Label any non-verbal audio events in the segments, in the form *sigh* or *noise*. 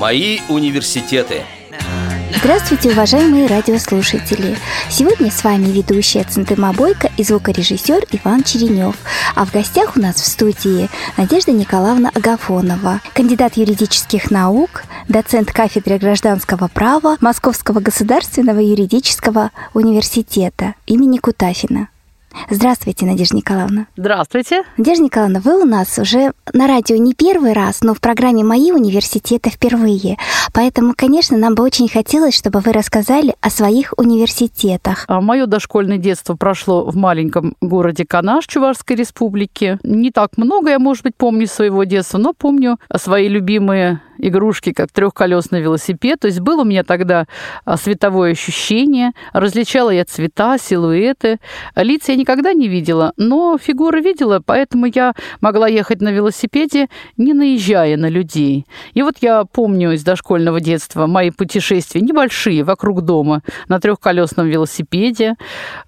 Мои университеты. Здравствуйте, уважаемые радиослушатели! Сегодня с вами ведущая Центыма Бойко и звукорежиссер Иван Черенев. А в гостях у нас в студии Надежда Николаевна Агафонова, кандидат юридических наук, доцент кафедры гражданского права Московского государственного юридического университета имени Кутафина. Здравствуйте, Надежда Николаевна. Здравствуйте. Надежда Николаевна, вы у нас уже на радио не первый раз, но в программе «Мои университеты» впервые. Поэтому, конечно, нам бы очень хотелось, чтобы вы рассказали о своих университетах. А мое дошкольное детство прошло в маленьком городе Канаш Чувашской республики. Не так много я, может быть, помню своего детства, но помню свои любимые игрушки, как трехколесный велосипед. То есть было у меня тогда а, световое ощущение, различала я цвета, силуэты. Лица я никогда не видела, но фигуры видела, поэтому я могла ехать на велосипеде, не наезжая на людей. И вот я помню из дошкольного детства мои путешествия небольшие вокруг дома на трехколесном велосипеде.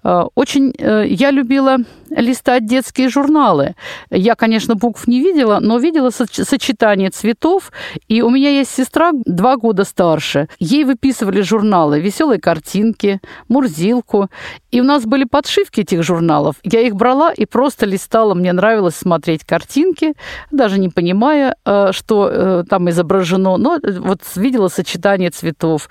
А, очень э, я любила листать детские журналы. Я, конечно, букв не видела, но видела сочетание цветов и у меня есть сестра два года старше. Ей выписывали журналы «Веселые картинки», «Мурзилку». И у нас были подшивки этих журналов. Я их брала и просто листала. Мне нравилось смотреть картинки, даже не понимая, э, что э, там изображено. Но вот видела сочетание цветов.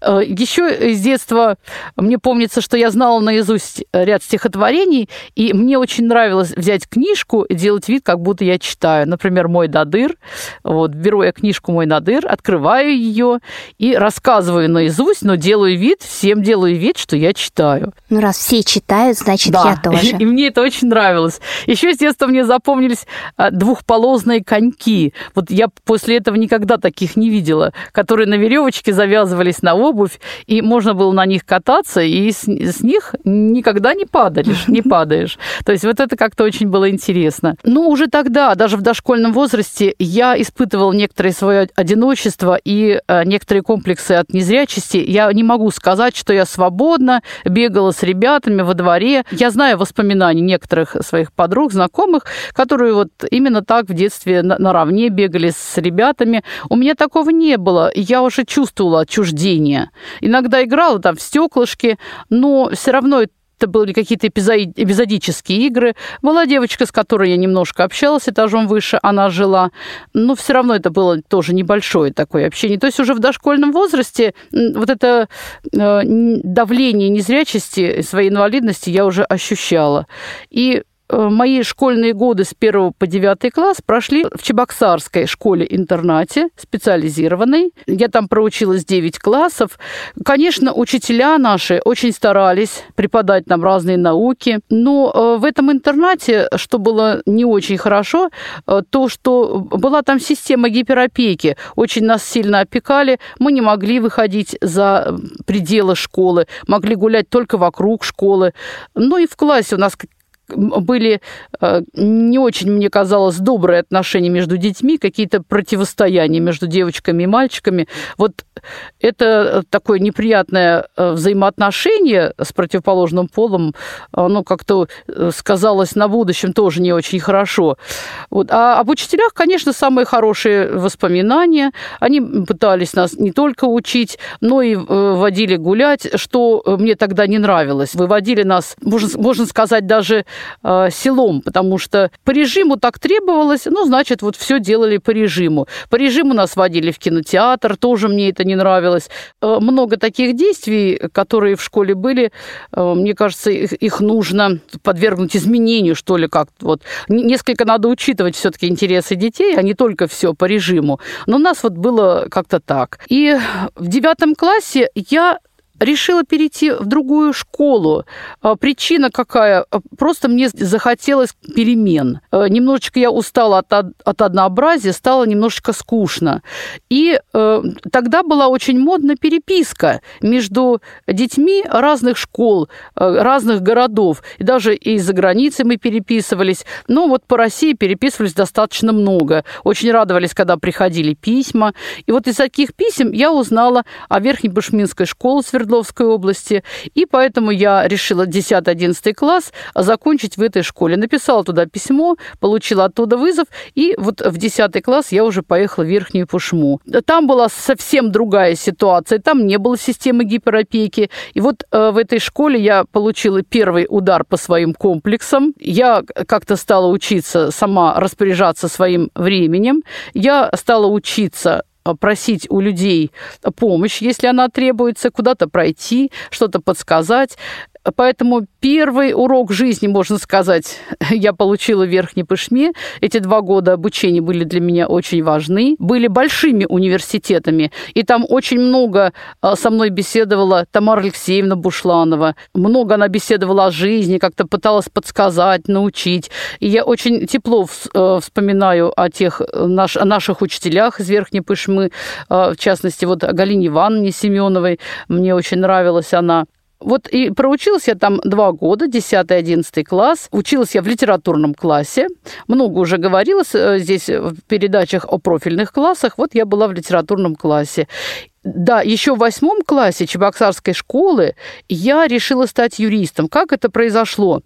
Э, Еще из детства мне помнится, что я знала наизусть ряд стихотворений, и мне очень нравилось взять книжку и делать вид, как будто я читаю. Например, «Мой Дадыр». Вот, беру я книжку книжку «Мой надыр», открываю ее и рассказываю наизусть, но делаю вид, всем делаю вид, что я читаю. Ну, раз все читают, значит, да. я тоже. *laughs* И мне это очень нравилось. Еще с детства мне запомнились а, двухполозные коньки. Вот я после этого никогда таких не видела, которые на веревочке завязывались на обувь, и можно было на них кататься, и с, с них никогда не падаешь, не *laughs* падаешь. То есть вот это как-то очень было интересно. Ну, уже тогда, даже в дошкольном возрасте, я испытывала некоторые свои свое одиночество и э, некоторые комплексы от незрячести, я не могу сказать, что я свободно бегала с ребятами во дворе. Я знаю воспоминания некоторых своих подруг, знакомых, которые вот именно так в детстве наравне бегали с ребятами. У меня такого не было. Я уже чувствовала отчуждение. Иногда играла там в стеклышки, но все равно это были какие-то эпизодические игры. Была девочка, с которой я немножко общалась этажом выше, она жила. Но все равно это было тоже небольшое такое общение. То есть уже в дошкольном возрасте вот это э, давление незрячести, своей инвалидности я уже ощущала. И мои школьные годы с 1 по 9 класс прошли в Чебоксарской школе-интернате, специализированной. Я там проучилась 9 классов. Конечно, учителя наши очень старались преподать нам разные науки, но э, в этом интернате, что было не очень хорошо, э, то, что была там система гиперопеки, очень нас сильно опекали, мы не могли выходить за пределы школы, могли гулять только вокруг школы. Ну и в классе у нас были э, не очень, мне казалось, добрые отношения между детьми, какие-то противостояния между девочками и мальчиками. Вот это такое неприятное э, взаимоотношение с противоположным полом, оно как-то э, сказалось на будущем тоже не очень хорошо. Вот. А об учителях, конечно, самые хорошие воспоминания. Они пытались нас не только учить, но и водили гулять, что мне тогда не нравилось. Выводили нас, можно, можно сказать, даже э, селом, потому что по режиму так требовалось, ну, значит, вот все делали по режиму. По режиму нас водили в кинотеатр, тоже мне это не нравилось. Э, много таких действий, которые в школе были, э, мне кажется, их, их нужно подвергнуть изменению, что ли, как вот. Несколько надо учитывать все-таки интересы детей, а не только все по режиму. Но у нас вот было как-то так. И в девятом классе я решила перейти в другую школу. А, причина какая? А, просто мне захотелось перемен. А, немножечко я устала от, от однообразия, стало немножечко скучно. И э, тогда была очень модна переписка между детьми разных школ, разных городов. И даже и за границей мы переписывались. Но вот по России переписывались достаточно много. Очень радовались, когда приходили письма. И вот из таких писем я узнала о Верхней Башминской школе Свердловской Свердловской области, и поэтому я решила 10-11 класс закончить в этой школе. Написала туда письмо, получила оттуда вызов, и вот в 10 класс я уже поехала в Верхнюю Пушму. Там была совсем другая ситуация, там не было системы гиперопеки, и вот э, в этой школе я получила первый удар по своим комплексам. Я как-то стала учиться сама распоряжаться своим временем. Я стала учиться просить у людей помощь, если она требуется, куда-то пройти, что-то подсказать. Поэтому первый урок жизни, можно сказать, *laughs* я получила в Верхней Пышме. Эти два года обучения были для меня очень важны. Были большими университетами, и там очень много а, со мной беседовала Тамара Алексеевна Бушланова. Много она беседовала о жизни, как-то пыталась подсказать, научить. И я очень тепло э, вспоминаю о тех э, о наших учителях из Верхней Пышмы, э, в частности, вот о Галине Ивановне Семеновой. Мне очень нравилась она. Вот и проучилась я там два года, 10-11 класс. Училась я в литературном классе. Много уже говорилось э, здесь в передачах о профильных классах. Вот я была в литературном классе. Да, еще в восьмом классе Чебоксарской школы я решила стать юристом. Как это произошло?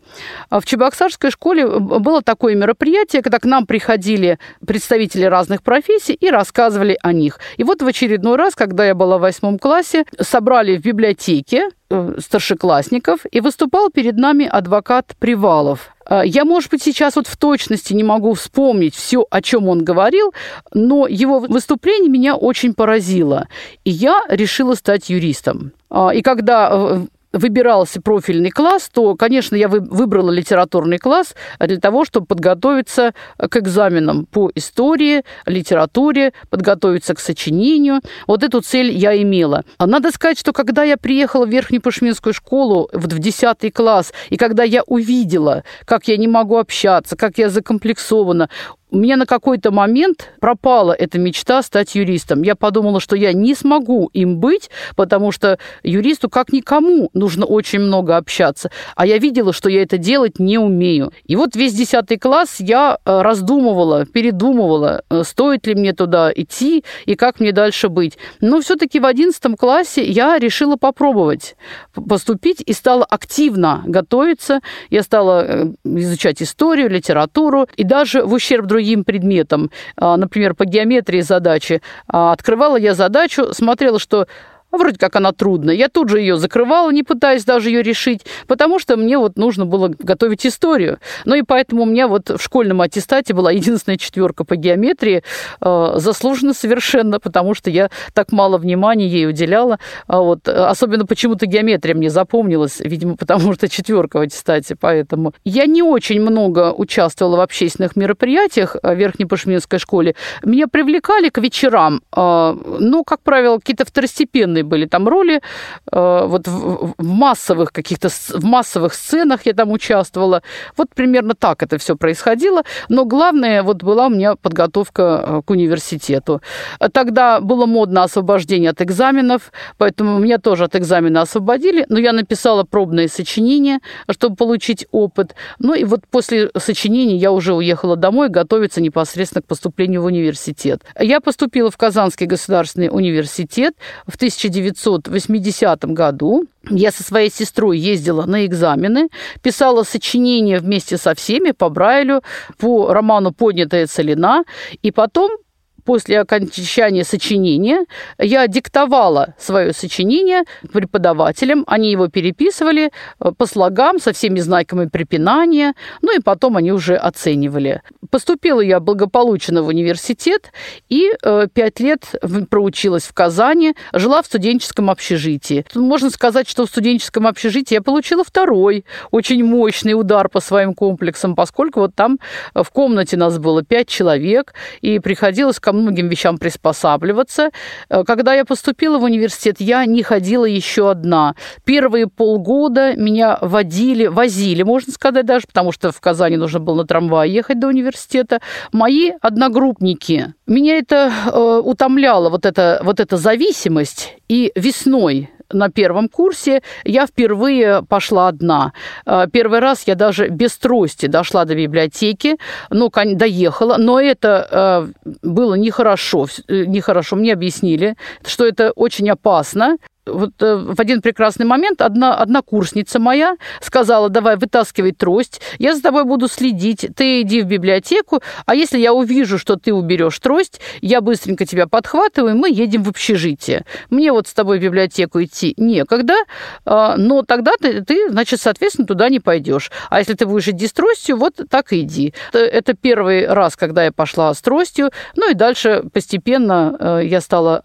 А в Чебоксарской школе было такое мероприятие, когда к нам приходили представители разных профессий и рассказывали о них. И вот в очередной раз, когда я была в восьмом классе, собрали в библиотеке э, старшеклассников, и выступал перед нами адвокат Привалов. А, я, может быть, сейчас вот в точности не могу вспомнить все, о чем он говорил, но его выступление меня очень поразило. И я решила стать юристом. А, и когда э, выбирался профильный класс, то, конечно, я выбрала литературный класс для того, чтобы подготовиться к экзаменам по истории, литературе, подготовиться к сочинению. Вот эту цель я имела. А надо сказать, что когда я приехала в Верхнюю Пашминскую школу в 10 класс, и когда я увидела, как я не могу общаться, как я закомплексована, у меня на какой-то момент пропала эта мечта стать юристом. Я подумала, что я не смогу им быть, потому что юристу, как никому, нужно очень много общаться. А я видела, что я это делать не умею. И вот весь десятый класс я э, раздумывала, передумывала, э, стоит ли мне туда идти и как мне дальше быть. Но все-таки в одиннадцатом классе я решила попробовать поступить и стала активно готовиться. Я стала э, изучать историю, литературу и даже в ущерб другим другим предметам, а, например, по геометрии задачи. А, открывала я задачу, смотрела, что а вроде как она трудная. Я тут же ее закрывала, не пытаясь даже ее решить, потому что мне вот нужно было готовить историю. Ну и поэтому у меня вот в школьном аттестате была единственная четверка по геометрии, э, заслуженно совершенно, потому что я так мало внимания ей уделяла. А вот, особенно почему-то геометрия мне запомнилась, видимо, потому что четверка в аттестате, поэтому. Я не очень много участвовала в общественных мероприятиях в Верхнепашминской школе. Меня привлекали к вечерам, э, но, как правило, какие-то второстепенные были там роли. Э, вот в, массовых каких-то в массовых сценах я там участвовала. Вот примерно так это все происходило. Но главное вот была у меня подготовка э, к университету. Тогда было модно освобождение от экзаменов, поэтому меня тоже от экзамена освободили. Но я написала пробное сочинение, чтобы получить опыт. Ну и вот после сочинения я уже уехала домой готовиться непосредственно к поступлению в университет. Я поступила в Казанский государственный университет в 1900 1980 году я со своей сестрой ездила на экзамены, писала сочинения вместе со всеми по Брайлю, по роману «Поднятая целина», и потом после окончания сочинения я диктовала свое сочинение преподавателям, они его переписывали э, по слогам со всеми знаками препинания, ну и потом они уже оценивали. Поступила я благополучно в университет и э, пять лет проучилась в Казани, жила в студенческом общежитии. Можно сказать, что в студенческом общежитии я получила второй очень мощный удар по своим комплексам, поскольку вот там в комнате нас было пять человек, и приходилось ко многим вещам приспосабливаться. Э, когда я поступила в университет, я не ходила еще одна. Первые полгода меня водили, возили, можно сказать даже, потому что в Казани нужно было на трамвае ехать до университета. Мои одногруппники. Меня это э, утомляло, вот эта, вот эта зависимость. И весной на первом курсе я впервые пошла одна. Э, первый раз я даже без трости дошла до библиотеки, ну, доехала, но это э, было нехорошо, э, нехорошо. Мне объяснили, что это очень опасно. Вот э, в один прекрасный момент одна однокурсница моя сказала, давай вытаскивай трость, я за тобой буду следить, ты иди в библиотеку, а если я увижу, что ты уберешь трость, я быстренько тебя подхватываю, и мы едем в общежитие. Мне вот с тобой в библиотеку идти некогда, а, но тогда ты, ты значит, соответственно, туда не пойдешь. А если ты будешь идти с тростью, вот так и иди. Это первый раз, когда я пошла с тростью, ну и дальше постепенно э, я стала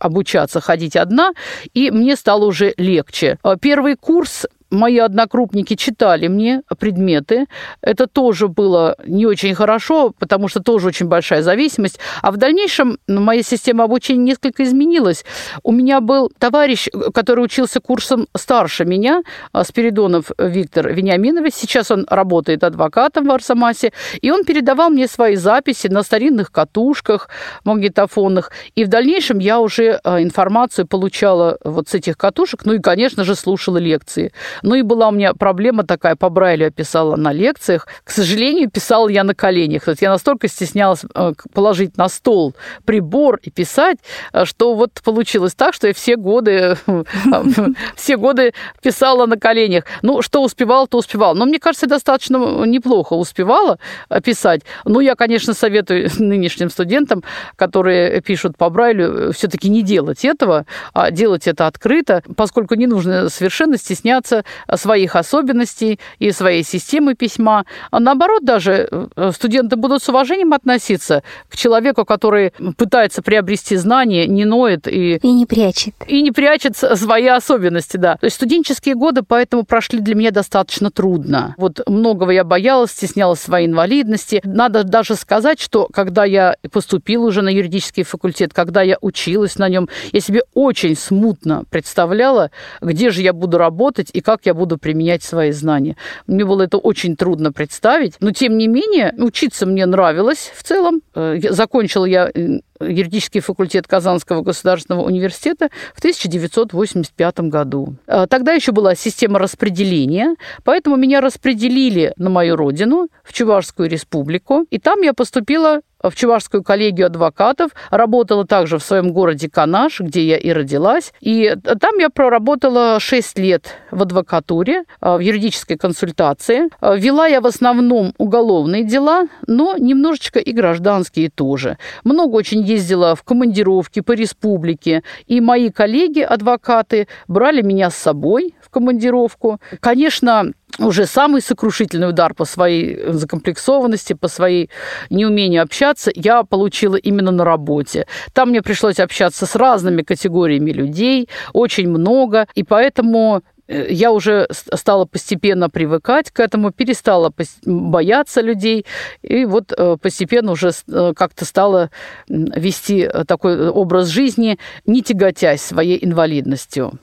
обучаться ходить одна, и мне стало уже легче. Первый курс мои однокрупники читали мне предметы. Это тоже было не очень хорошо, потому что тоже очень большая зависимость. А в дальнейшем моя система обучения несколько изменилась. У меня был товарищ, который учился курсом старше меня, а, Спиридонов Виктор Вениаминович. Сейчас он работает адвокатом в Арсамасе. И он передавал мне свои записи на старинных катушках магнитофонных. И в дальнейшем я уже а, информацию получала вот с этих катушек. Ну и, конечно же, слушала лекции. Ну и была у меня проблема такая, по Брайлю я писала на лекциях. К сожалению, писала я на коленях. То есть я настолько стеснялась э, положить на стол прибор и писать, э, что вот получилось так, что я все годы, *laughs* все годы писала на коленях. Ну, что успевала, то успевала. Но мне кажется, достаточно неплохо успевала э, писать. Ну, я, конечно, советую *laughs* нынешним студентам, которые пишут по Брайлю, все-таки не делать этого, а делать это открыто, поскольку не нужно совершенно стесняться своих особенностей и своей системы письма. А наоборот, даже э, студенты будут с уважением относиться к человеку, который пытается приобрести знания, не ноет и... И не прячет. И не прячет свои особенности, да. То есть студенческие годы поэтому прошли для меня достаточно трудно. Вот многого я боялась, стеснялась своей инвалидности. Надо даже сказать, что когда я поступила уже на юридический факультет, когда я училась на нем, я себе очень смутно представляла, где же я буду работать и как я буду применять свои знания. Мне было это очень трудно представить, но тем не менее учиться мне нравилось в целом. Э, закончила я э, юридический факультет Казанского государственного университета в 1985 году. Э, тогда еще была система распределения, поэтому меня распределили на мою родину, в Чувашскую республику, и там я поступила в Чувашскую коллегию адвокатов, работала также в своем городе Канаш, где я и родилась. И там я проработала 6 лет в адвокатуре, а, в юридической консультации. Вела я в основном уголовные дела, но немножечко и гражданские тоже. Много очень ездила в командировки по республике, и мои коллеги-адвокаты брали меня с собой командировку. Конечно, уже самый сокрушительный удар по своей закомплексованности, по своей неумению общаться я получила именно на работе. Там мне пришлось общаться с разными категориями людей, очень много, и поэтому э, я уже стала постепенно привыкать к этому, перестала бояться людей, и вот э, постепенно уже э, как-то стала вести такой образ жизни, не тяготясь своей инвалидностью.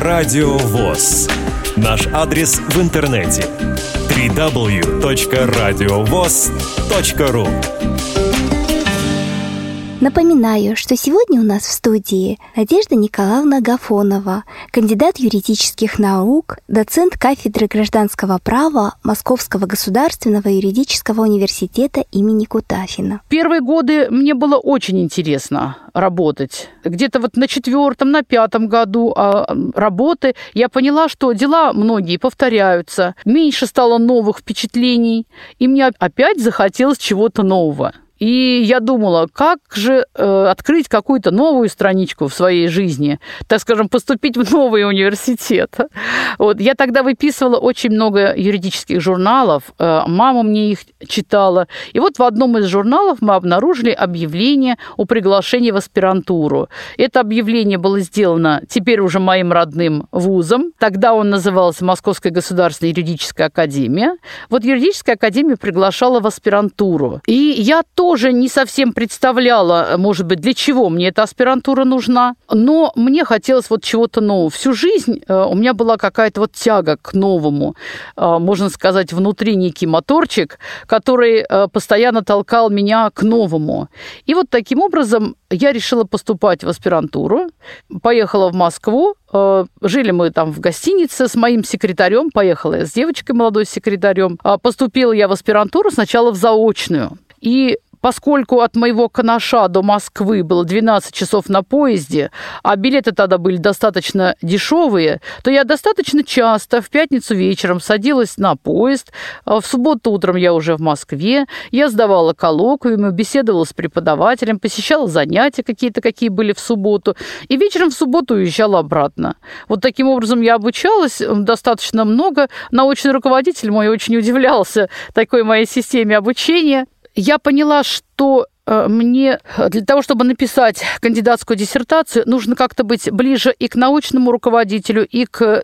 Радио ВОЗ. Наш адрес в интернете www.radiovoz.ru Напоминаю, что сегодня у нас в студии Надежда Николаевна Гафонова, кандидат юридических наук, доцент кафедры гражданского права Московского государственного юридического университета имени Кутафина. Первые годы мне было очень интересно работать. Где-то вот на четвертом, на пятом году а, работы я поняла, что дела многие повторяются, меньше стало новых впечатлений, и мне опять захотелось чего-то нового. И я думала, как же э, открыть какую-то новую страничку в своей жизни, так скажем, поступить в новый университет. Вот. Я тогда выписывала очень много юридических журналов, э, мама мне их читала. И вот в одном из журналов мы обнаружили объявление о приглашении в аспирантуру. Это объявление было сделано теперь уже моим родным вузом. Тогда он назывался Московская государственная юридическая академия. Вот юридическая академия приглашала в аспирантуру. И я тоже тоже не совсем представляла, может быть, для чего мне эта аспирантура нужна, но мне хотелось вот чего-то нового. Всю жизнь э, у меня была какая-то вот тяга к новому, э, можно сказать, внутри некий моторчик, который э, постоянно толкал меня к новому. И вот таким образом я решила поступать в аспирантуру, поехала в Москву, жили мы там в гостинице с моим секретарем, поехала я с девочкой молодой секретарем, поступила я в аспирантуру сначала в заочную. И поскольку от моего Канаша до Москвы было 12 часов на поезде, а билеты тогда были достаточно дешевые, то я достаточно часто в пятницу вечером садилась на поезд, а в субботу утром я уже в Москве, я сдавала коллоквиумы, беседовала с преподавателем, посещала занятия какие-то, какие были в субботу, и вечером в субботу уезжала обратно. Вот таким образом я обучалась достаточно много. Научный руководитель мой очень удивлялся такой моей системе обучения. Я поняла, что Э, мне для того, чтобы написать кандидатскую диссертацию, нужно как-то быть ближе и к научному руководителю, и к,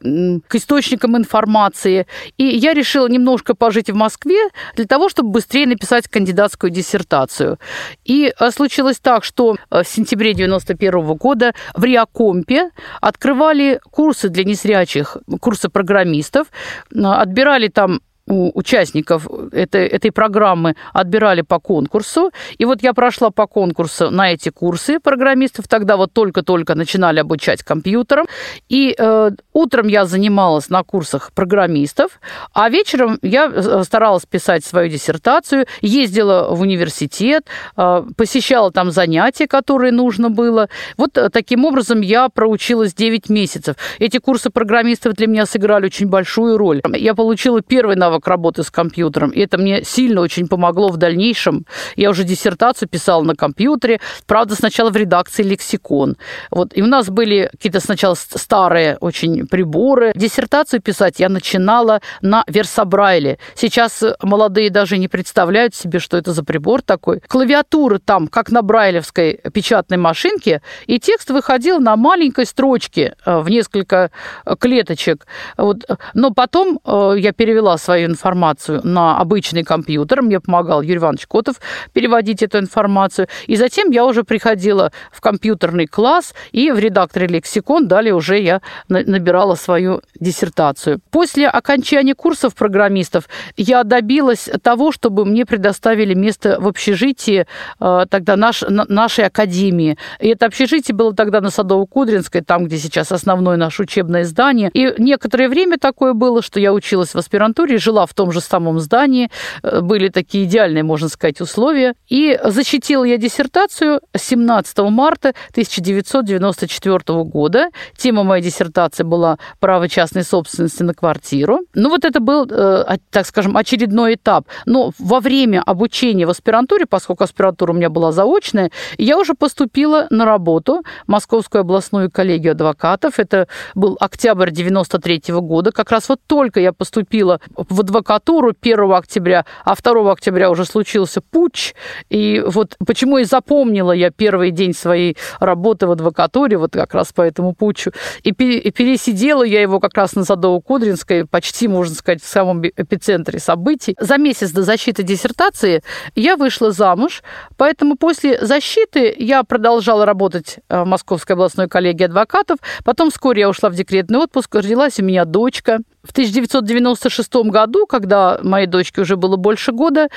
к источникам информации. И я решила немножко пожить в Москве для того, чтобы быстрее написать кандидатскую диссертацию. И э, случилось так, что э, в сентябре 91 года в Риакомпе открывали курсы для незрячих, курсы программистов, отбирали там у участников этой, этой программы отбирали по конкурсу. И вот я прошла по конкурсу на эти курсы программистов. Тогда вот только-только начинали обучать компьютерам. И э, утром я занималась на курсах программистов, а вечером я э, старалась писать свою диссертацию, ездила в университет, э, посещала там занятия, которые нужно было. Вот э, таким образом я проучилась 9 месяцев. Эти курсы программистов для меня сыграли очень большую роль. Я получила первый навык навык работы с компьютером. И это мне сильно очень помогло в дальнейшем. Я уже диссертацию писала на компьютере. Правда, сначала в редакции лексикон. Вот. И у нас были какие-то сначала старые очень приборы. Диссертацию писать я начинала на Версабрайле. Сейчас молодые даже не представляют себе, что это за прибор такой. Клавиатура там, как на брайлевской печатной машинке, и текст выходил на маленькой строчке э, в несколько клеточек. Вот. Но потом э, я перевела свою свою информацию на обычный компьютер. Мне помогал Юрий Иванович Котов переводить эту информацию. И затем я уже приходила в компьютерный класс, и в редакторе «Лексикон» далее уже я набирала свою диссертацию. После окончания курсов программистов я добилась того, чтобы мне предоставили место в общежитии э, тогда наш, нашей академии. И это общежитие было тогда на Садово-Кудринской, там, где сейчас основное наше учебное здание. И некоторое время такое было, что я училась в аспирантуре, жила жила в том же самом здании, э, были такие идеальные, можно сказать, условия. И защитила я диссертацию 17 марта 1994 года. Тема моей диссертации была «Право частной собственности на квартиру». Ну вот это был, э, так скажем, очередной этап. Но во время обучения в аспирантуре, поскольку аспирантура у меня была заочная, я уже поступила на работу в Московскую областную коллегию адвокатов. Это был октябрь 93 года. Как раз вот только я поступила в адвокатуру 1 октября, а 2 октября уже случился путь. И вот почему и запомнила я первый день своей работы в адвокатуре, вот как раз по этому путчу. И пересидела я его как раз на Садово-Кудринской, почти, можно сказать, в самом эпицентре событий. За месяц до защиты диссертации я вышла замуж, поэтому после защиты я продолжала работать э, в Московской областной коллегии адвокатов. Потом вскоре я ушла в декретный отпуск, родилась у меня дочка. В 1996 году, когда моей дочке уже было больше года,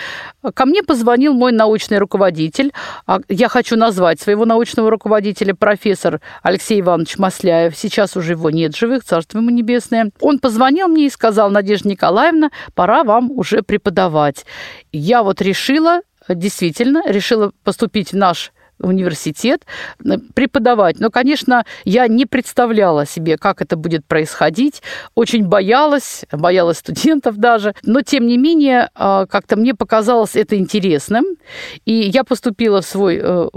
ко мне позвонил мой научный руководитель. А я хочу назвать своего научного руководителя профессор Алексей Иванович Масляев. Сейчас уже его нет живых, царство ему небесное. Он позвонил мне и сказал, Надежда Николаевна, пора вам уже преподавать. Я вот решила, действительно, решила поступить в наш университет, э, преподавать. Но, конечно, я не представляла себе, как это будет происходить. Очень боялась, боялась студентов даже. Но, тем не менее, а, как-то мне показалось это интересным. И я поступила в свой э,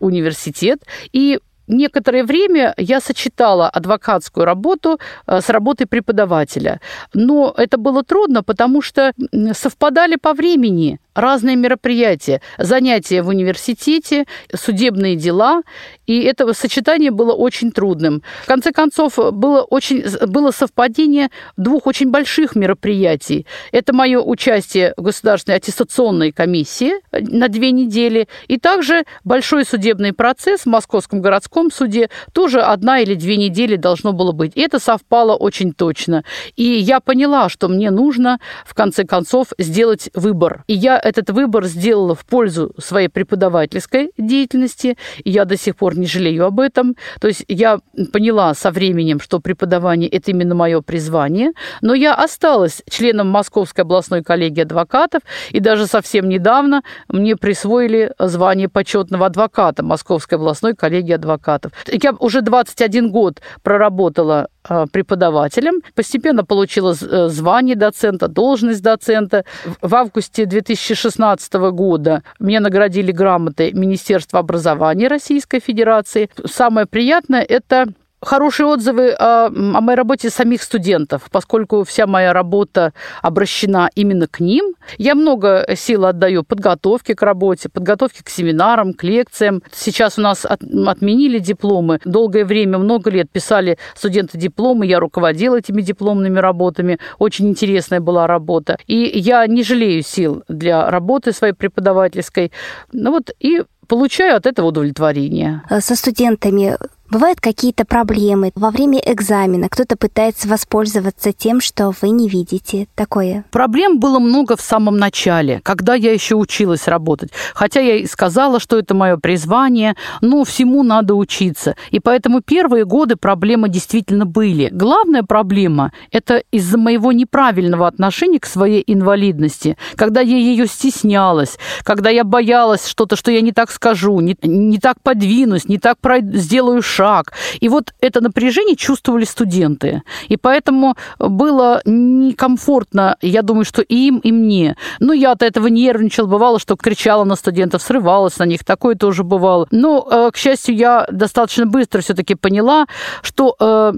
университет. И некоторое время я сочетала адвокатскую работу э, с работой преподавателя. Но это было трудно, потому что совпадали по времени разные мероприятия, занятия в университете, судебные дела, и это сочетание было очень трудным. В конце концов, было, очень, было совпадение двух очень больших мероприятий. Это мое участие в Государственной аттестационной комиссии на две недели, и также большой судебный процесс в Московском городском городском суде тоже одна или две недели должно было быть. И это совпало очень точно. И я поняла, что мне нужно, в конце концов, сделать выбор. И я этот выбор сделала в пользу своей преподавательской деятельности. И я до сих пор не жалею об этом. То есть я поняла со временем, что преподавание – это именно мое призвание. Но я осталась членом Московской областной коллегии адвокатов. И даже совсем недавно мне присвоили звание почетного адвоката Московской областной коллегии адвокатов. Я уже 21 год проработала а, преподавателем, постепенно получила э, звание доцента, должность доцента. В августе 2016 года меня наградили грамотой Министерства образования Российской Федерации. Самое приятное – это хорошие отзывы о, о моей работе самих студентов, поскольку вся моя работа обращена именно к ним. Я много сил отдаю подготовке к работе, подготовке к семинарам, к лекциям. Сейчас у нас от, отменили дипломы. Долгое время, много лет писали студенты дипломы, я руководила этими дипломными работами. Очень интересная была работа. И я не жалею сил для работы своей преподавательской. Ну вот и получаю от этого удовлетворение. Со студентами Бывают какие-то проблемы во время экзамена. Кто-то пытается воспользоваться тем, что вы не видите. Такое. Проблем было много в самом начале, когда я еще училась работать. Хотя я и сказала, что это мое призвание, но всему надо учиться. И поэтому первые годы проблемы действительно были. Главная проблема – это из-за моего неправильного отношения к своей инвалидности. Когда я ее стеснялась, когда я боялась что-то, что я не так скажу, не, не так подвинусь, не так сделаю шаг шаг. И вот это напряжение чувствовали студенты. И поэтому было некомфортно, я думаю, что и им, и мне. Ну, я от этого нервничала, бывало, что кричала на студентов, срывалась на них, такое тоже бывало. Но, э, к счастью, я достаточно быстро все-таки поняла, что э,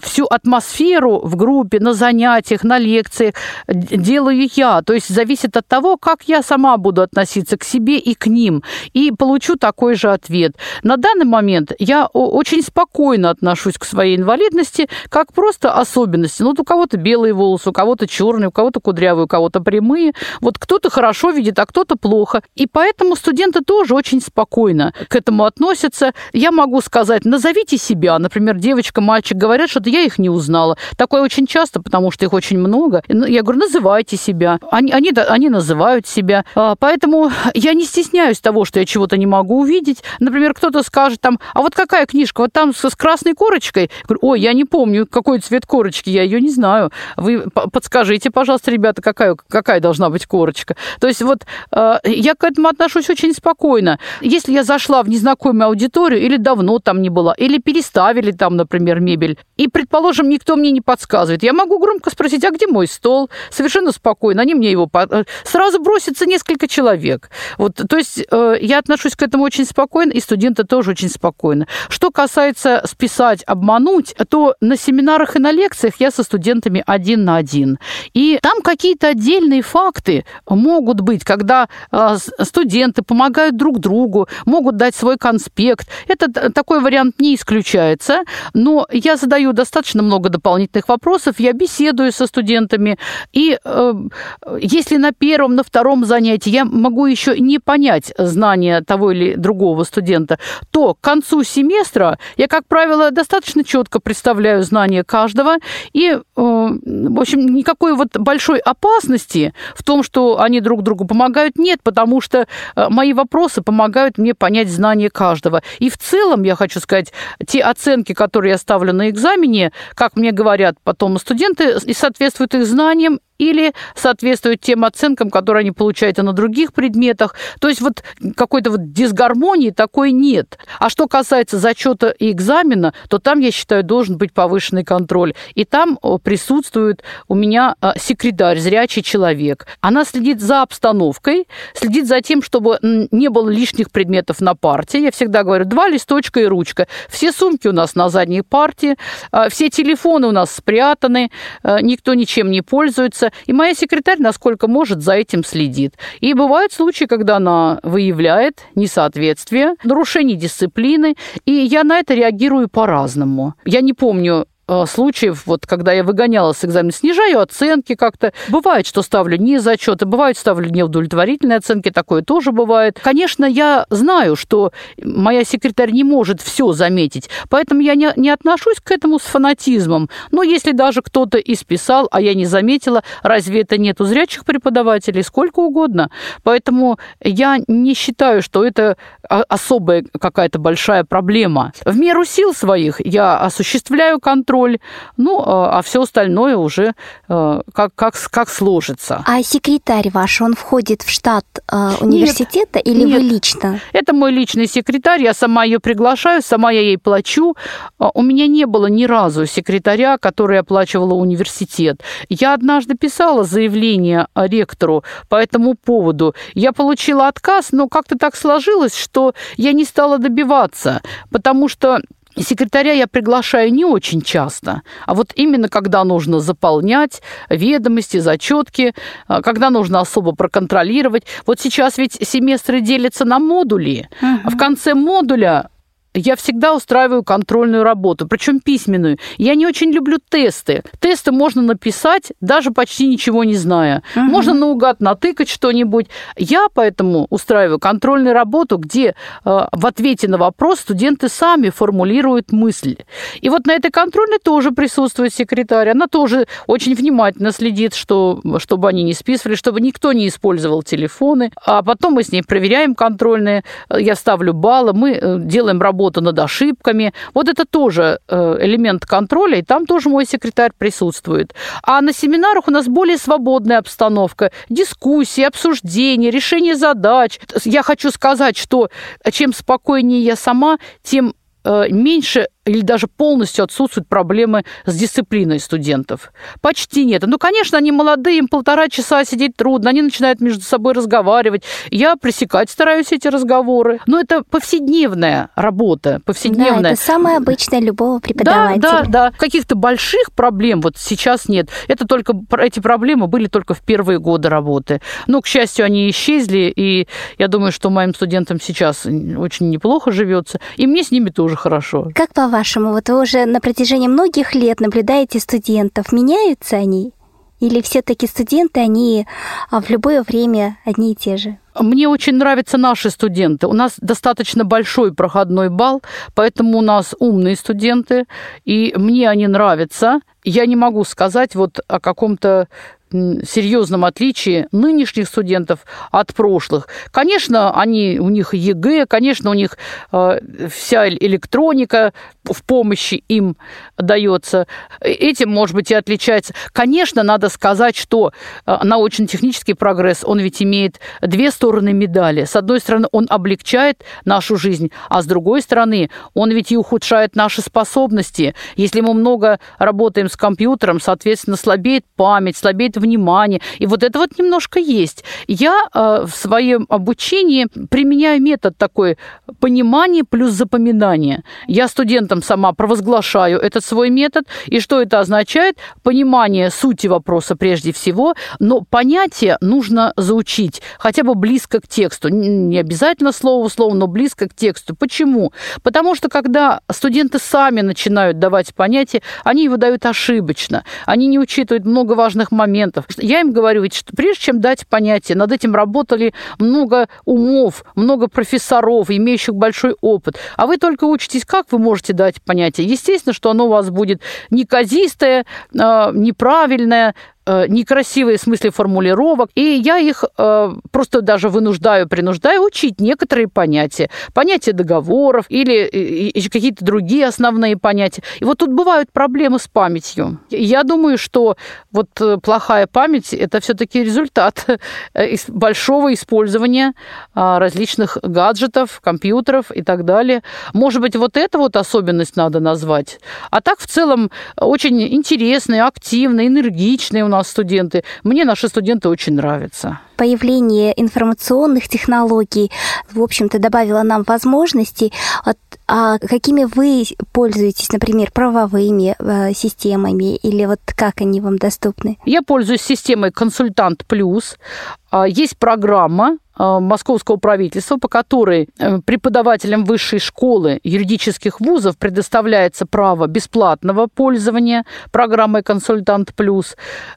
всю атмосферу в группе, на занятиях, на лекциях делаю я. То есть зависит от того, как я сама буду относиться к себе и к ним. И получу такой же ответ. На данный момент я очень спокойно отношусь к своей инвалидности, как просто особенности. Ну, вот у кого-то белые волосы, у кого-то черные, у кого-то кудрявые, у кого-то прямые. Вот кто-то хорошо видит, а кто-то плохо. И поэтому студенты тоже очень спокойно к этому относятся. Я могу сказать, назовите себя. Например, девочка, мальчик говорят, что я их не узнала. Такое очень часто, потому что их очень много. Я говорю, называйте себя. Они, они, они называют себя. А, поэтому я не стесняюсь того, что я чего-то не могу увидеть. Например, кто-то скажет там, а вот какая книжка книжка, вот там с, с красной корочкой. Говорю, ой, я не помню, какой цвет корочки, я ее не знаю. Вы подскажите, пожалуйста, ребята, какая, какая должна быть корочка. То есть вот э, я к этому отношусь очень спокойно. Если я зашла в незнакомую аудиторию, или давно там не была, или переставили там, например, мебель, и, предположим, никто мне не подсказывает, я могу громко спросить, а где мой стол? Совершенно спокойно. Они мне его... Э, сразу бросится несколько человек. Вот, то есть э, я отношусь к этому очень спокойно, и студенты тоже очень спокойно. Что касается списать, обмануть, то на семинарах и на лекциях я со студентами один на один. И там какие-то отдельные факты могут быть, когда а, студенты помогают друг другу, могут дать свой конспект. Это такой вариант не исключается, но я задаю достаточно много дополнительных вопросов, я беседую со студентами, и э, если на первом, на втором занятии я могу еще не понять знания того или другого студента, то к концу семестра мира. Я, как правило, достаточно четко представляю знания каждого, и, э, в общем, никакой вот большой опасности в том, что они друг другу помогают, нет, потому что э, мои вопросы помогают мне понять знания каждого. И в целом, я хочу сказать, те оценки, которые я ставлю на экзамене, как мне говорят потом студенты, и соответствуют их знаниям или соответствует тем оценкам, которые они получают на других предметах. То есть вот какой-то вот дисгармонии такой нет. А что касается зачета и экзамена, то там, я считаю, должен быть повышенный контроль. И там присутствует у меня а, секретарь, зрячий человек. Она следит за обстановкой, следит за тем, чтобы не было лишних предметов на парте. Я всегда говорю, два листочка и ручка. Все сумки у нас на задней парте, а, все телефоны у нас спрятаны, а, никто ничем не пользуется находится, и моя секретарь, насколько может, за этим следит. И бывают случаи, когда она выявляет несоответствие, нарушение дисциплины, и я на это реагирую по-разному. Я не помню случаев, вот когда я выгоняла с экзамена, снижаю оценки как-то. Бывает, что ставлю не зачеты, бывает, ставлю неудовлетворительные оценки, такое тоже бывает. Конечно, я знаю, что моя секретарь не может все заметить, поэтому я не, не отношусь к этому с фанатизмом. Но если даже кто-то исписал, а я не заметила, разве это нет у зрячих преподавателей? Сколько угодно. Поэтому я не считаю, что это особая какая-то большая проблема. В меру сил своих я осуществляю контроль, ну, а, а все остальное уже э, как, как, как сложится. А секретарь ваш, он входит в штат э, университета нет, или нет. вы лично? Это мой личный секретарь, я сама ее приглашаю, сама я ей плачу. А, у меня не было ни разу секретаря, который оплачивала университет. Я однажды писала заявление ректору по этому поводу. Я получила отказ, но как-то так сложилось, что я не стала добиваться, потому что Секретаря я приглашаю не очень часто, а вот именно когда нужно заполнять ведомости, зачетки, а, когда нужно особо проконтролировать. Вот сейчас ведь семестры делятся на модули. Угу. В конце модуля я всегда устраиваю контрольную работу, причем письменную. Я не очень люблю тесты. Тесты можно написать, даже почти ничего не зная. Угу. Можно наугад натыкать что-нибудь. Я поэтому устраиваю контрольную работу, где э, в ответе на вопрос студенты сами формулируют мысль. И вот на этой контрольной тоже присутствует секретарь. Она тоже очень внимательно следит, что, чтобы они не списывали, чтобы никто не использовал телефоны. А потом мы с ней проверяем контрольные. Я ставлю баллы, мы э, делаем работу работу над ошибками. Вот это тоже э, элемент контроля, и там тоже мой секретарь присутствует. А на семинарах у нас более свободная обстановка, дискуссии, обсуждения, решение задач. Я хочу сказать, что чем спокойнее я сама, тем э, меньше или даже полностью отсутствуют проблемы с дисциплиной студентов. Почти нет. Ну, конечно, они молодые, им полтора часа сидеть трудно, они начинают между собой разговаривать. Я пресекать стараюсь эти разговоры. Но это повседневная работа, повседневная. Да, это самое обычное любого преподавателя. Да, да, да. Каких-то больших проблем вот сейчас нет. Это только, эти проблемы были только в первые годы работы. Но, к счастью, они исчезли, и я думаю, что моим студентам сейчас очень неплохо живется, и мне с ними тоже хорошо. Как по по-вашему, вот вы уже на протяжении многих лет наблюдаете студентов, меняются они? Или все-таки студенты, они а, в любое время одни и те же? Мне очень нравятся наши студенты. У нас достаточно большой проходной бал, поэтому у нас умные студенты, и мне они нравятся. Я не могу сказать вот о каком-то серьезном отличии нынешних студентов от прошлых. Конечно, они, у них ЕГЭ, конечно, у них э, вся электроника в помощи им дается. Этим, может быть, и отличается. Конечно, надо сказать, что э, научно-технический прогресс, он ведь имеет две стороны медали. С одной стороны, он облегчает нашу жизнь, а с другой стороны, он ведь и ухудшает наши способности. Если мы много работаем с компьютером, соответственно, слабеет память, слабеет внимание. И вот это вот немножко есть. Я э, в своем обучении применяю метод такой понимание плюс запоминание. Я студентам сама провозглашаю этот свой метод. И что это означает? Понимание сути вопроса прежде всего, но понятие нужно заучить хотя бы близко к тексту. Не обязательно слово в слово, но близко к тексту. Почему? Потому что когда студенты сами начинают давать понятие, они его дают ошибочно. Они не учитывают много важных моментов моментов. Я им говорю, ведь что прежде чем дать понятие, над этим работали много умов, много профессоров, имеющих большой опыт. А вы только учитесь, как вы можете дать понятие. Естественно, что оно у вас будет неказистое, а, неправильное, некрасивые в смысле формулировок, и я их э, просто даже вынуждаю, принуждаю учить некоторые понятия. Понятия договоров или какие-то другие основные понятия. И вот тут бывают проблемы с памятью. Я думаю, что вот э, плохая память – это все-таки результат большого использования а, различных гаджетов, компьютеров и так далее. Может быть, вот эту вот особенность надо назвать. А так, в целом, очень интересные, активные, энергичные у нас нас студенты. Мне наши студенты очень нравятся. Появление информационных технологий, в общем-то, добавило нам возможностей. А какими вы пользуетесь, например, правовыми э, системами или вот как они вам доступны? Я пользуюсь системой «Консультант Плюс». А, есть программа московского правительства, по которой э, преподавателям высшей школы юридических вузов предоставляется право бесплатного пользования программой «Консультант плюс».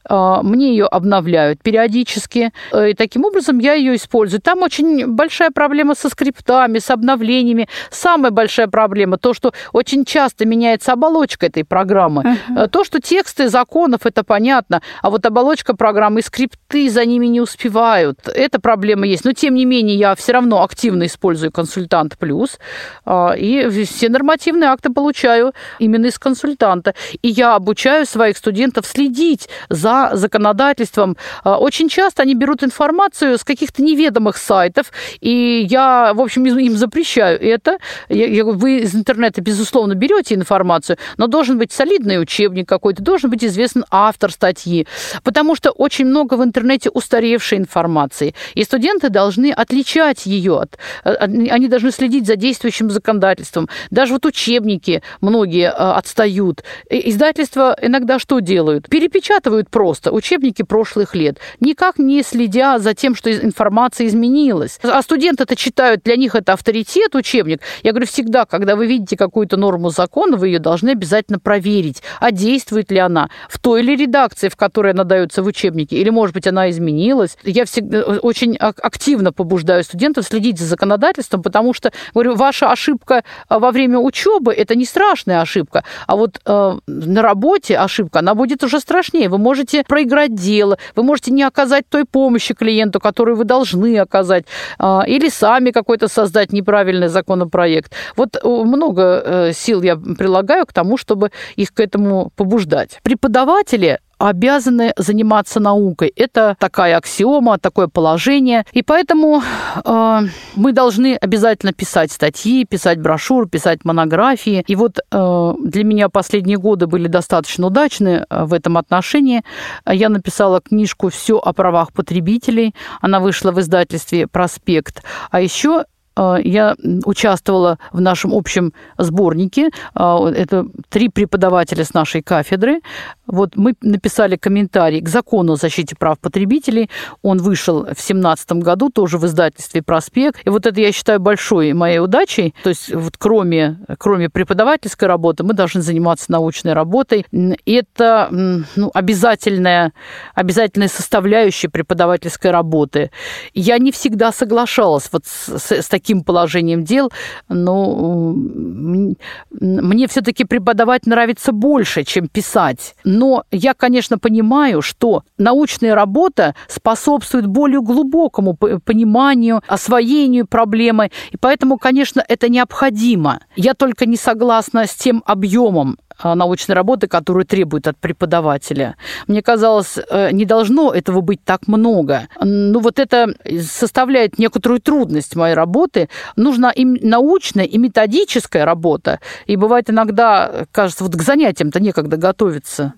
Мне ее обновляют периодически, и таким образом я ее использую. Там очень большая проблема со скриптами, с обновлениями. Самая большая проблема то, что очень часто меняется оболочка этой программы. Uh-huh. То, что тексты законов, это понятно, а вот оболочка программы и скрипты за ними не успевают. Эта проблема есть. Но, тем не менее, я все равно активно использую консультант плюс, а, и все нормативные акты получаю именно из консультанта. И я обучаю своих студентов следить за законодательством. А, очень часто они берут информацию с каких-то неведомых сайтов, и я, в общем, им запрещаю это. Вы из интернета, безусловно, берете информацию, но должен быть солидный учебник какой-то, должен быть известен автор статьи, потому что очень много в интернете устаревшей информации, и студенты должны отличать ее, от, э, они должны следить за действующим законодательством. Даже вот учебники многие э, отстают. Издательства иногда что делают? Перепечатывают просто учебники прошлых лет, никак не следя за тем, что информация изменилась. А студенты-то читают, для них это авторитет, учебник. Я говорю, всегда, когда вы видите какую-то норму закона, вы ее должны обязательно проверить, а действует ли она в той или редакции, в которой она дается в учебнике, или, может быть, она изменилась. Я всегда э, очень активно побуждаю студентов следить за законодательством, потому что, говорю, ваша ошибка э, во время учебы – это не страшная ошибка, а вот э, на работе ошибка, она будет уже страшнее. Вы можете проиграть дело, вы можете не оказать той помощи клиенту, которую вы должны оказать, э, или сами какой-то создать неправильный законопроект. Вот э, много сил я прилагаю к тому, чтобы их к этому побуждать. Преподаватели обязаны заниматься наукой. Это такая аксиома, такое положение. И поэтому э, мы должны обязательно писать статьи, писать брошюры, писать монографии. И вот э, для меня последние годы были достаточно удачны э, в этом отношении. Я написала книжку «Все о правах потребителей». Она вышла в издательстве «Проспект». А еще я участвовала в нашем общем сборнике. А, это три преподавателя с нашей кафедры. Вот мы написали комментарий к закону о защите прав потребителей. Он вышел в 2017 году, тоже в издательстве «Проспект». И вот это я считаю большой моей удачей. То есть вот кроме, кроме преподавательской работы мы должны заниматься научной работой. Это ну, обязательная, обязательная составляющая преподавательской работы. Я не всегда соглашалась вот с, с таким таким положением дел, но мне все-таки преподавать нравится больше, чем писать. Но я, конечно, понимаю, что научная работа способствует более глубокому пониманию, освоению проблемы, и поэтому, конечно, это необходимо. Я только не согласна с тем объемом научной работы, которую требует от преподавателя. Мне казалось, э, не должно этого быть так много. Ну вот это составляет некоторую трудность моей работы. Нужна и научная, и методическая работа. И бывает иногда, кажется, вот к занятиям-то некогда готовиться.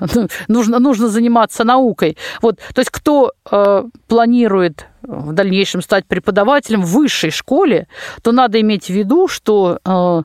*laughs* Нужно, нужно заниматься наукой. Вот, то есть кто э, планирует в дальнейшем стать преподавателем в высшей школе, то надо иметь в виду, что э,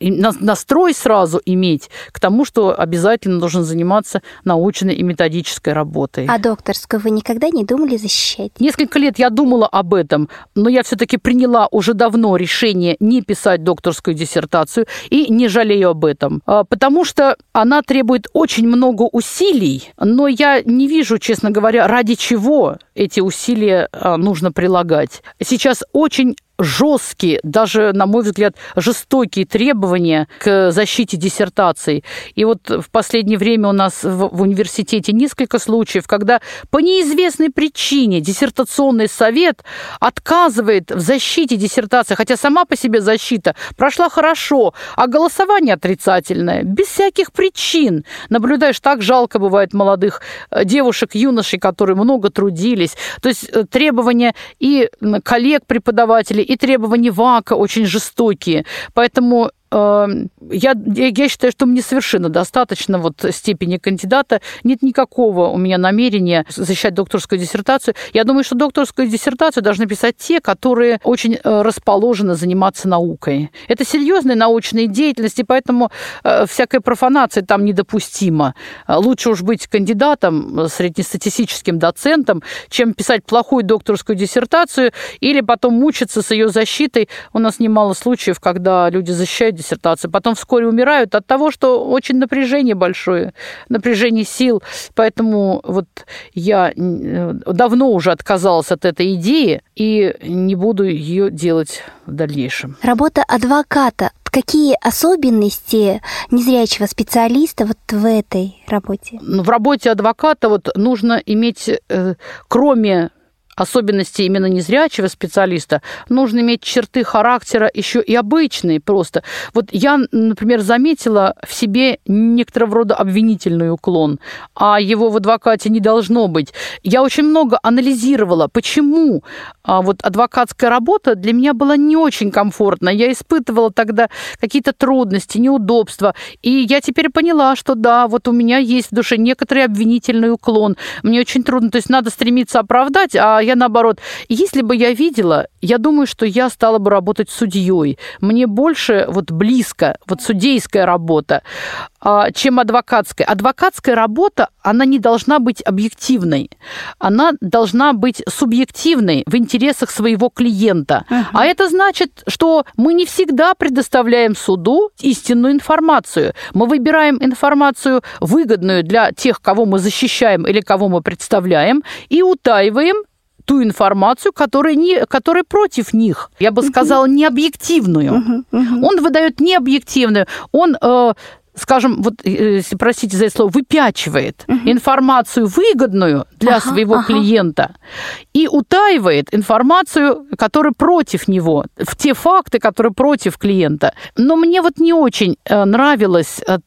настрой сразу иметь к тому, что обязательно должен заниматься научной и методической работой. А докторскую вы никогда не думали защищать? Несколько лет я думала об этом, но я все-таки приняла уже давно решение не писать докторскую диссертацию и не жалею об этом, а, потому что она требует очень много усилий, но я не вижу, честно говоря, ради чего эти усилия а, нужно прилагать. Сейчас очень жесткие, даже, на мой взгляд, жестокие требования к защите диссертаций. И вот в последнее время у нас в, в университете несколько случаев, когда по неизвестной причине диссертационный совет отказывает в защите диссертации, хотя сама по себе защита прошла хорошо, а голосование отрицательное, без всяких причин. Наблюдаешь, так жалко бывает молодых э, девушек, юношей, которые много трудились. То есть э, требования и коллег-преподавателей, и требования ВАКа очень жестокие. Поэтому я, я считаю, что мне совершенно достаточно вот степени кандидата. Нет никакого у меня намерения защищать докторскую диссертацию. Я думаю, что докторскую диссертацию должны писать те, которые очень э, расположены заниматься наукой. Это серьезная научная деятельность, и поэтому э, всякая профанация там недопустима. Лучше уж быть кандидатом, среднестатистическим доцентом, чем писать плохую докторскую диссертацию или потом мучиться с ее защитой. У нас немало случаев, когда люди защищают диссертацию, потом вскоре умирают от того, что очень напряжение большое, напряжение сил. Поэтому вот я э, давно уже отказалась от этой идеи и не буду ее делать в дальнейшем. Работа адвоката какие особенности незрячего специалиста вот в этой работе? Ну, в работе адвоката вот нужно иметь, э, кроме особенности именно незрячего специалиста, нужно иметь черты характера еще и обычные просто. Вот я, например, заметила в себе некоторого рода обвинительный уклон, а его в адвокате не должно быть. Я очень много анализировала, почему а вот адвокатская работа для меня была не очень комфортна. Я испытывала тогда какие-то трудности, неудобства. И я теперь поняла, что да, вот у меня есть в душе некоторый обвинительный уклон. Мне очень трудно, то есть надо стремиться оправдать, а я наоборот. Если бы я видела, я думаю, что я стала бы работать судьей. Мне больше вот близко, вот судейская работа, а, чем адвокатская. Адвокатская работа, она не должна быть объективной. Она должна быть субъективной в интересах своего клиента. Uh-huh. А это значит, что мы не всегда предоставляем суду истинную информацию. Мы выбираем информацию выгодную для тех, кого мы защищаем или кого мы представляем, и утаиваем ту информацию, которая, не, которая против них. Я бы сказала, необъективную. Он выдает необъективную. Он э, скажем, вот, э, если простите за это слово, выпячивает угу. информацию выгодную для ага, своего ага. клиента и утаивает информацию, которая против него, в те факты, которые против клиента. Но мне вот не очень э, нравилось э,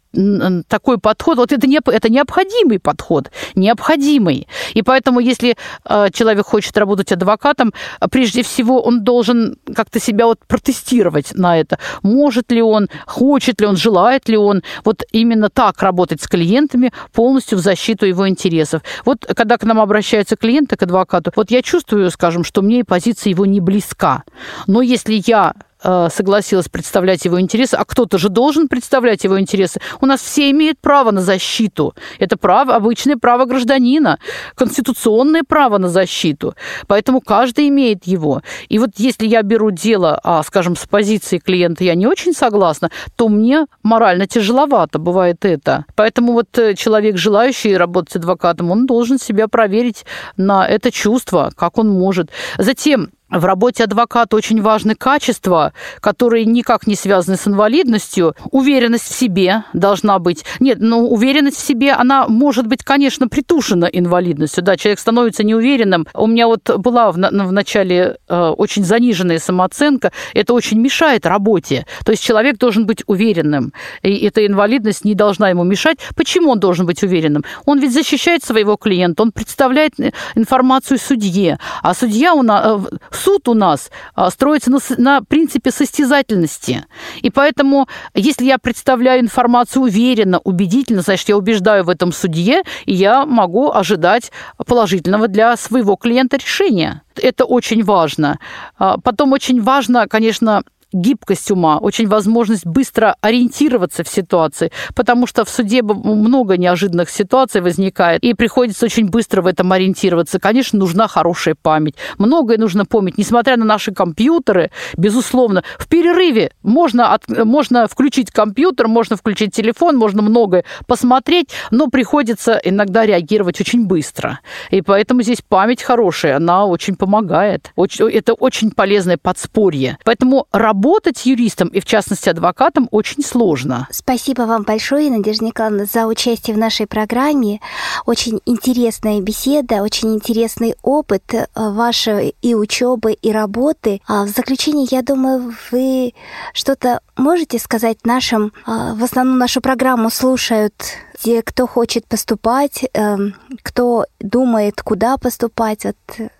такой подход, вот это, не, это необходимый подход, необходимый. И поэтому, если э, человек хочет работать адвокатом, прежде всего он должен как-то себя вот протестировать на это. Может ли он, хочет ли он, желает ли он вот именно так работать с клиентами полностью в защиту его интересов. Вот когда к нам обращаются клиенты, к адвокату, вот я чувствую, скажем, что мне позиция его не близка. Но если я согласилась представлять его интересы, а кто-то же должен представлять его интересы. У нас все имеют право на защиту. Это право, обычное право гражданина, конституционное право на защиту. Поэтому каждый имеет его. И вот если я беру дело, а, скажем, с позиции клиента я не очень согласна, то мне морально тяжеловато бывает это. Поэтому вот э, человек, желающий работать адвокатом, он должен себя проверить на это чувство, как он может. Затем в работе адвоката очень важны качества, которые никак не связаны с инвалидностью. Уверенность в себе должна быть. Нет, ну, уверенность в себе, она может быть, конечно, притушена инвалидностью. Да, человек становится неуверенным. У меня вот была в, в начале э, очень заниженная самооценка. Это очень мешает работе. То есть человек должен быть уверенным. И эта инвалидность не должна ему мешать. Почему он должен быть уверенным? Он ведь защищает своего клиента, он представляет информацию судье. А судья у нас э, суд у нас а, строится на, на принципе состязательности. И поэтому, если я представляю информацию уверенно, убедительно, значит, я убеждаю в этом судье, и я могу ожидать положительного для своего клиента решения. Это очень важно. А, потом очень важно, конечно, гибкость ума, очень возможность быстро ориентироваться в ситуации, потому что в суде много неожиданных ситуаций возникает, и приходится очень быстро в этом ориентироваться. Конечно, нужна хорошая память. Многое нужно помнить. Несмотря на наши компьютеры, безусловно, в перерыве можно, от, можно включить компьютер, можно включить телефон, можно многое посмотреть, но приходится иногда реагировать очень быстро. И поэтому здесь память хорошая, она очень помогает. Это очень полезное подспорье. Поэтому работа работать юристом и, в частности, адвокатом очень сложно. Спасибо вам большое, Надежда Николаевна, за участие в нашей программе. Очень интересная беседа, очень интересный опыт э, вашей и учебы, и работы. А в заключение, я думаю, вы что-то можете сказать нашим, а, в основном нашу программу слушают те, кто хочет поступать, эм, кто думает, куда поступать, вот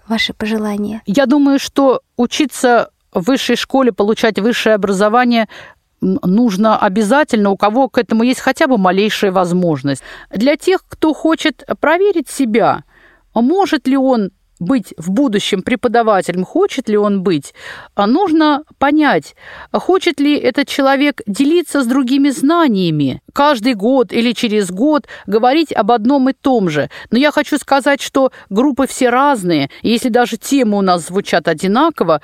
ваши пожелания. Я думаю, что учиться в высшей школе получать высшее образование нужно обязательно, у кого к этому есть хотя бы малейшая возможность. Для тех, кто хочет проверить себя, может ли он быть в будущем преподавателем, хочет ли он быть, а нужно понять, хочет ли этот человек делиться с другими знаниями, каждый год или через год говорить об одном и том же. Но я хочу сказать, что группы все разные, если даже темы у нас звучат одинаково,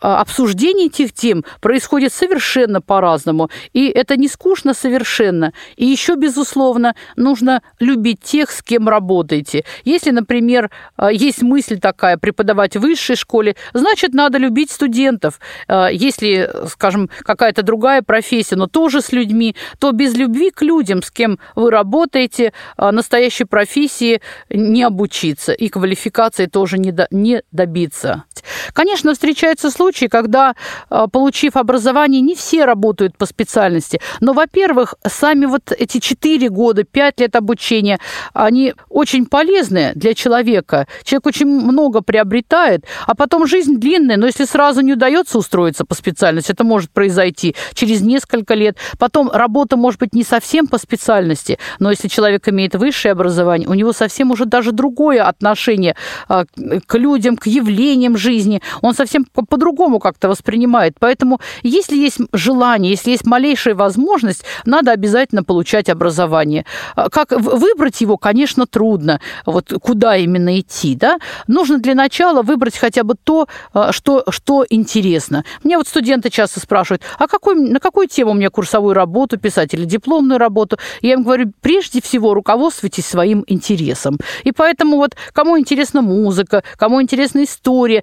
обсуждение этих тем происходит совершенно по-разному. И это не скучно совершенно. И еще, безусловно, нужно любить тех, с кем работаете. Если, например, а, есть мысль такая преподавать в высшей школе, значит, надо любить студентов. А, если, скажем, какая-то другая профессия, но тоже с людьми, то без любви к людям, с кем вы работаете, настоящей профессии не обучиться и квалификации тоже не добиться. Конечно, встречаются случаи, случаи, когда, а, получив образование, не все работают по специальности. Но, во-первых, сами вот эти 4 года, 5 лет обучения, они очень полезны для человека. Человек очень много приобретает, а потом жизнь длинная, но если сразу не удается устроиться по специальности, это может произойти через несколько лет. Потом работа может быть не совсем по специальности, но если человек имеет высшее образование, у него совсем уже даже другое отношение а, к людям, к явлениям жизни. Он совсем по-другому по-другому как-то воспринимает. Поэтому, если есть желание, если есть малейшая возможность, надо обязательно получать образование. А как выбрать его, конечно, трудно. Вот куда именно идти, да? Нужно для начала выбрать хотя бы то, а, что, что интересно. Мне вот студенты часто спрашивают, а какой, на какую тему мне курсовую работу писать или дипломную работу? Я им говорю, прежде всего руководствуйтесь своим интересом. И поэтому вот кому интересна музыка, кому интересна история,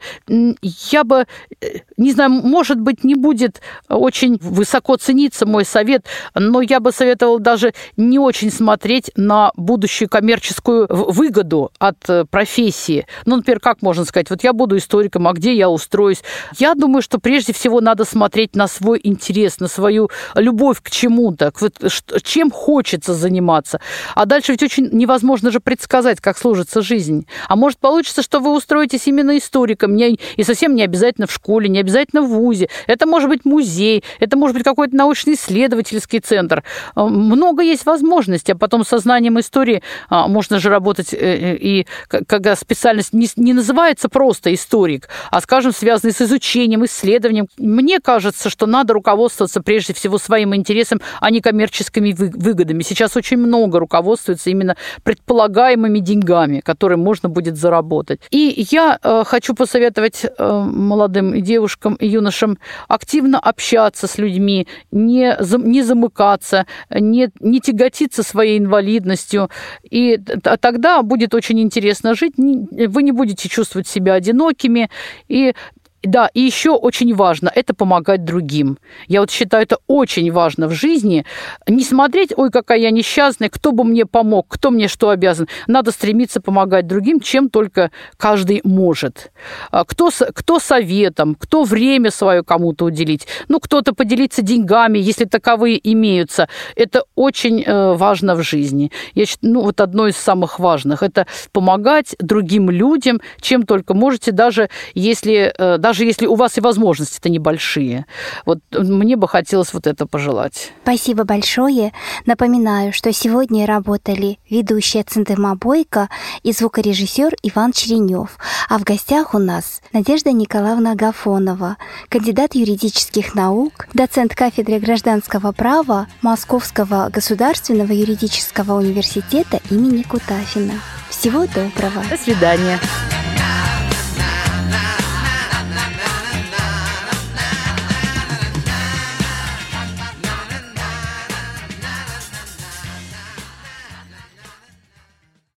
я бы не знаю, может быть, не будет очень высоко цениться мой совет, но я бы советовала даже не очень смотреть на будущую коммерческую выгоду от э, профессии. Ну, например, как можно сказать, вот я буду историком, а где я устроюсь? Я думаю, что прежде всего надо смотреть на свой интерес, на свою любовь к чему-то, чем хочется заниматься. А дальше ведь очень невозможно же предсказать, как сложится жизнь. А может получится, что вы устроитесь именно историком, и совсем не обязательно в школе школе, не обязательно в ВУЗе. Это может быть музей, это может быть какой-то научно-исследовательский центр. А, много есть возможностей, а потом со знанием истории а, можно же работать э, э, и когда специальность не, не называется просто историк, а, скажем, связанный с изучением, исследованием. Мне кажется, что надо руководствоваться прежде всего своим интересом, а не коммерческими выгодами. Сейчас очень много руководствуется именно предполагаемыми деньгами, которые можно будет заработать. И я э, хочу посоветовать молодым девушкам и юношам активно общаться с людьми, не, не замыкаться, не, не тяготиться своей инвалидностью. И тогда будет очень интересно жить. Вы не будете чувствовать себя одинокими. И да, и еще очень важно – это помогать другим. Я вот считаю, это очень важно в жизни. Не смотреть, ой, какая я несчастная, кто бы мне помог, кто мне что обязан. Надо стремиться помогать другим, чем только каждый может. А кто, кто советом, кто время свое кому-то уделить. Ну, кто-то поделиться деньгами, если таковые имеются. Это очень э, важно в жизни. Я считаю, ну, вот одно из самых важных – это помогать другим людям, чем только можете, даже если э, даже даже если у вас и возможности-то небольшие. Вот мне бы хотелось вот это пожелать. Спасибо большое. Напоминаю, что сегодня работали ведущая Центыма Бойко и звукорежиссер Иван Черенев. А в гостях у нас Надежда Николаевна Агафонова, кандидат юридических наук, доцент кафедры гражданского права Московского государственного юридического университета имени Кутафина. Всего доброго. До свидания.